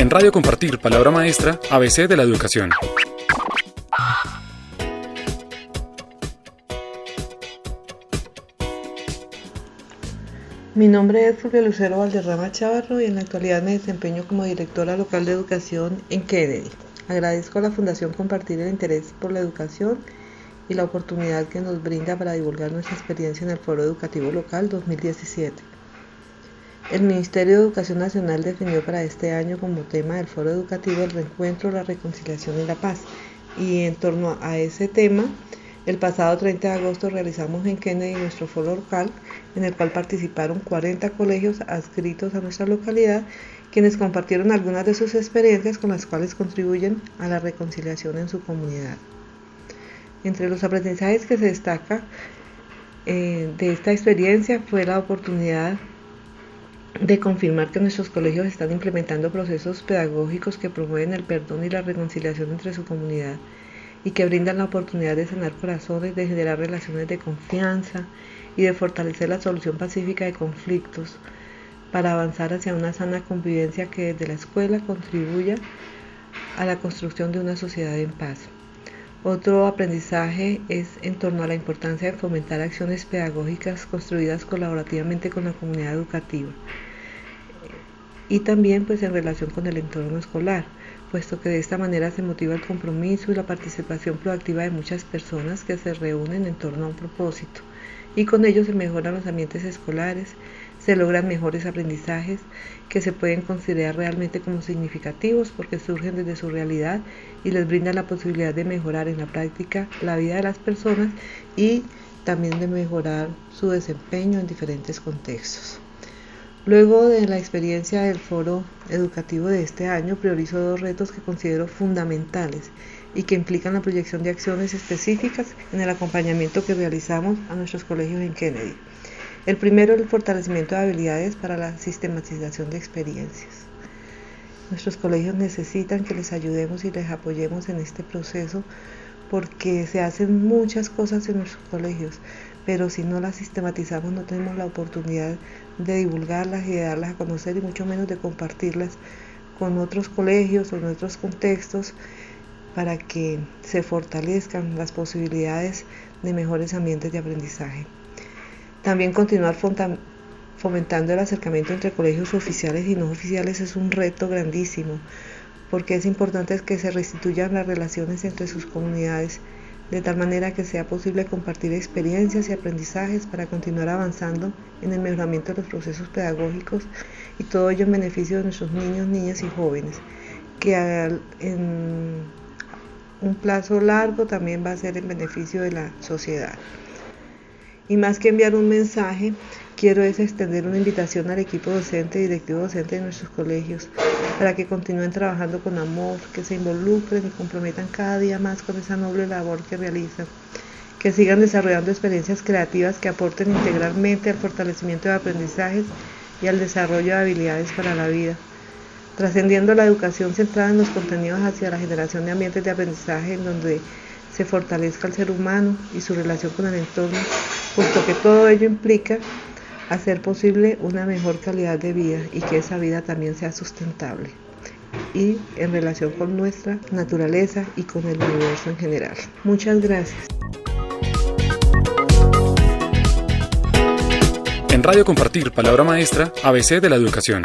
En Radio Compartir, Palabra Maestra, ABC de la Educación. Mi nombre es Julio Lucero Valderrama Chavarro y en la actualidad me desempeño como directora local de educación en Kennedy. Agradezco a la Fundación compartir el interés por la educación y la oportunidad que nos brinda para divulgar nuestra experiencia en el Foro Educativo Local 2017. El Ministerio de Educación Nacional definió para este año como tema del Foro Educativo el reencuentro, la reconciliación y la paz. Y en torno a ese tema, el pasado 30 de agosto realizamos en Kennedy nuestro foro local, en el cual participaron 40 colegios adscritos a nuestra localidad, quienes compartieron algunas de sus experiencias con las cuales contribuyen a la reconciliación en su comunidad. Entre los aprendizajes que se destaca eh, de esta experiencia fue la oportunidad de confirmar que nuestros colegios están implementando procesos pedagógicos que promueven el perdón y la reconciliación entre su comunidad y que brindan la oportunidad de sanar corazones, de generar relaciones de confianza y de fortalecer la solución pacífica de conflictos para avanzar hacia una sana convivencia que desde la escuela contribuya a la construcción de una sociedad en paz. Otro aprendizaje es en torno a la importancia de fomentar acciones pedagógicas construidas colaborativamente con la comunidad educativa y también pues en relación con el entorno escolar puesto que de esta manera se motiva el compromiso y la participación proactiva de muchas personas que se reúnen en torno a un propósito y con ello se mejoran los ambientes escolares, se logran mejores aprendizajes que se pueden considerar realmente como significativos porque surgen desde su realidad y les brindan la posibilidad de mejorar en la práctica la vida de las personas y también de mejorar su desempeño en diferentes contextos. Luego de la experiencia del foro educativo de este año, priorizo dos retos que considero fundamentales y que implican la proyección de acciones específicas en el acompañamiento que realizamos a nuestros colegios en Kennedy. El primero el fortalecimiento de habilidades para la sistematización de experiencias. Nuestros colegios necesitan que les ayudemos y les apoyemos en este proceso porque se hacen muchas cosas en nuestros colegios, pero si no las sistematizamos no tenemos la oportunidad de divulgarlas y de darlas a conocer y mucho menos de compartirlas con otros colegios o en otros contextos para que se fortalezcan las posibilidades de mejores ambientes de aprendizaje. También continuar fomentando el acercamiento entre colegios oficiales y no oficiales es un reto grandísimo porque es importante que se restituyan las relaciones entre sus comunidades de tal manera que sea posible compartir experiencias y aprendizajes para continuar avanzando en el mejoramiento de los procesos pedagógicos y todo ello en beneficio de nuestros niños, niñas y jóvenes, que en un plazo largo también va a ser en beneficio de la sociedad. Y más que enviar un mensaje, quiero es extender una invitación al equipo docente y directivo docente de nuestros colegios para que continúen trabajando con amor, que se involucren y comprometan cada día más con esa noble labor que realizan, que sigan desarrollando experiencias creativas que aporten integralmente al fortalecimiento de aprendizajes y al desarrollo de habilidades para la vida, trascendiendo la educación centrada en los contenidos hacia la generación de ambientes de aprendizaje en donde se fortalezca el ser humano y su relación con el entorno, puesto que todo ello implica hacer posible una mejor calidad de vida y que esa vida también sea sustentable y en relación con nuestra naturaleza y con el universo en general. Muchas gracias. En Radio Compartir, Palabra Maestra, ABC de la Educación.